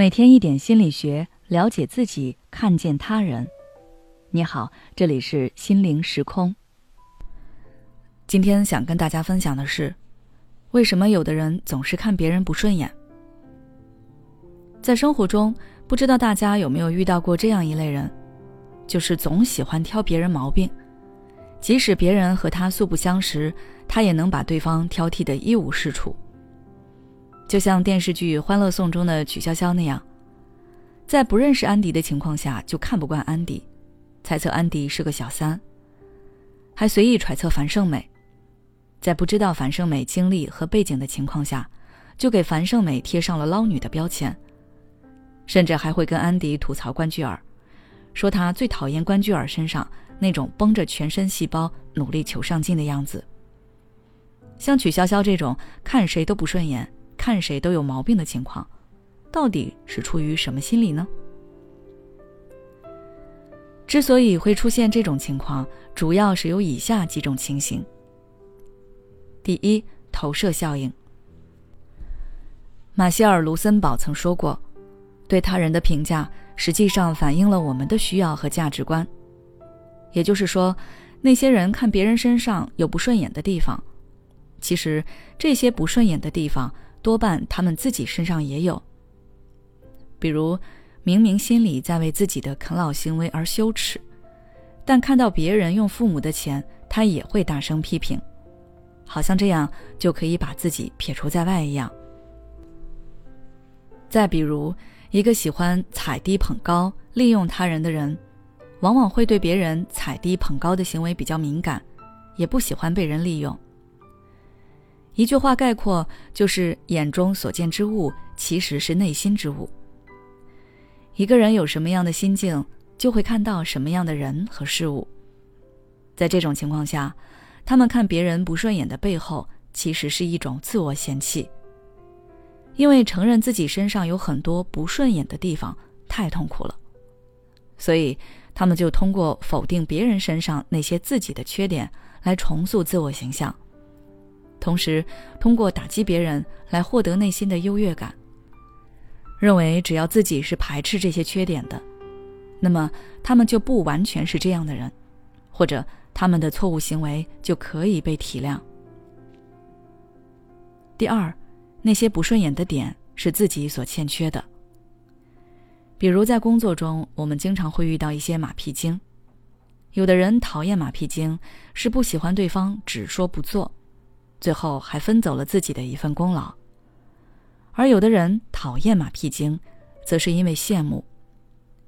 每天一点心理学，了解自己，看见他人。你好，这里是心灵时空。今天想跟大家分享的是，为什么有的人总是看别人不顺眼？在生活中，不知道大家有没有遇到过这样一类人，就是总喜欢挑别人毛病，即使别人和他素不相识，他也能把对方挑剔的一无是处。就像电视剧《欢乐颂》中的曲筱绡那样，在不认识安迪的情况下就看不惯安迪，猜测安迪是个小三，还随意揣测樊胜美，在不知道樊胜美经历和背景的情况下，就给樊胜美贴上了捞女的标签，甚至还会跟安迪吐槽关雎尔，说他最讨厌关雎尔身上那种绷着全身细胞努力求上进的样子。像曲筱绡这种看谁都不顺眼。看谁都有毛病的情况，到底是出于什么心理呢？之所以会出现这种情况，主要是有以下几种情形。第一，投射效应。马歇尔·卢森堡曾说过：“对他人的评价实际上反映了我们的需要和价值观。”也就是说，那些人看别人身上有不顺眼的地方，其实这些不顺眼的地方。多半他们自己身上也有。比如，明明心里在为自己的啃老行为而羞耻，但看到别人用父母的钱，他也会大声批评，好像这样就可以把自己撇除在外一样。再比如，一个喜欢踩低捧高、利用他人的人，往往会对别人踩低捧高的行为比较敏感，也不喜欢被人利用。一句话概括就是：眼中所见之物，其实是内心之物。一个人有什么样的心境，就会看到什么样的人和事物。在这种情况下，他们看别人不顺眼的背后，其实是一种自我嫌弃。因为承认自己身上有很多不顺眼的地方太痛苦了，所以他们就通过否定别人身上那些自己的缺点，来重塑自我形象。同时，通过打击别人来获得内心的优越感，认为只要自己是排斥这些缺点的，那么他们就不完全是这样的人，或者他们的错误行为就可以被体谅。第二，那些不顺眼的点是自己所欠缺的。比如在工作中，我们经常会遇到一些马屁精，有的人讨厌马屁精，是不喜欢对方只说不做。最后还分走了自己的一份功劳，而有的人讨厌马屁精，则是因为羡慕，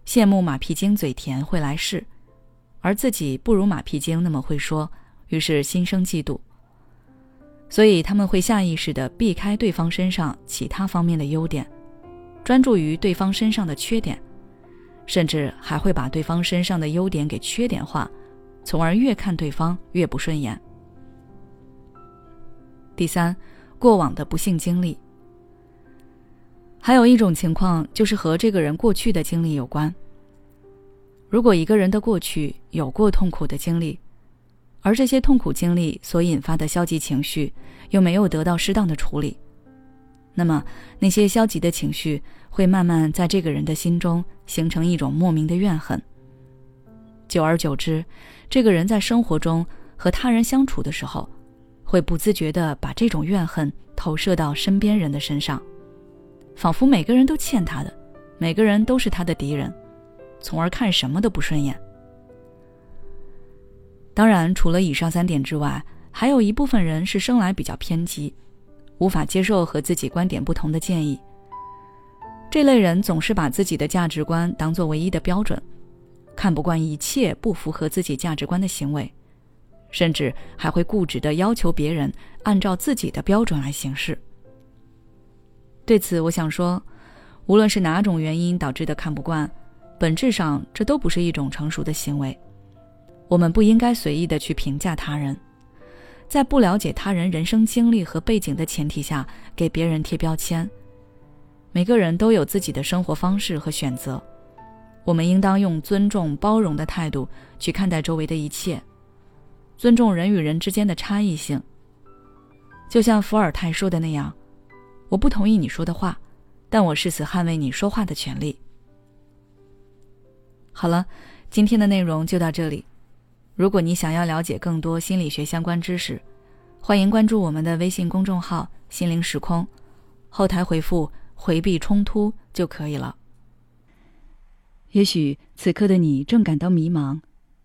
羡慕马屁精嘴甜会来事，而自己不如马屁精那么会说，于是心生嫉妒。所以他们会下意识的避开对方身上其他方面的优点，专注于对方身上的缺点，甚至还会把对方身上的优点给缺点化，从而越看对方越不顺眼。第三，过往的不幸经历。还有一种情况就是和这个人过去的经历有关。如果一个人的过去有过痛苦的经历，而这些痛苦经历所引发的消极情绪又没有得到适当的处理，那么那些消极的情绪会慢慢在这个人的心中形成一种莫名的怨恨。久而久之，这个人在生活中和他人相处的时候。会不自觉地把这种怨恨投射到身边人的身上，仿佛每个人都欠他的，每个人都是他的敌人，从而看什么都不顺眼。当然，除了以上三点之外，还有一部分人是生来比较偏激，无法接受和自己观点不同的建议。这类人总是把自己的价值观当做唯一的标准，看不惯一切不符合自己价值观的行为。甚至还会固执的要求别人按照自己的标准来行事。对此，我想说，无论是哪种原因导致的看不惯，本质上这都不是一种成熟的行为。我们不应该随意的去评价他人，在不了解他人人生经历和背景的前提下给别人贴标签。每个人都有自己的生活方式和选择，我们应当用尊重、包容的态度去看待周围的一切。尊重人与人之间的差异性。就像伏尔泰说的那样：“我不同意你说的话，但我誓死捍卫你说话的权利。好了，今天的内容就到这里。如果你想要了解更多心理学相关知识，欢迎关注我们的微信公众号“心灵时空”，后台回复“回避冲突”就可以了。也许此刻的你正感到迷茫，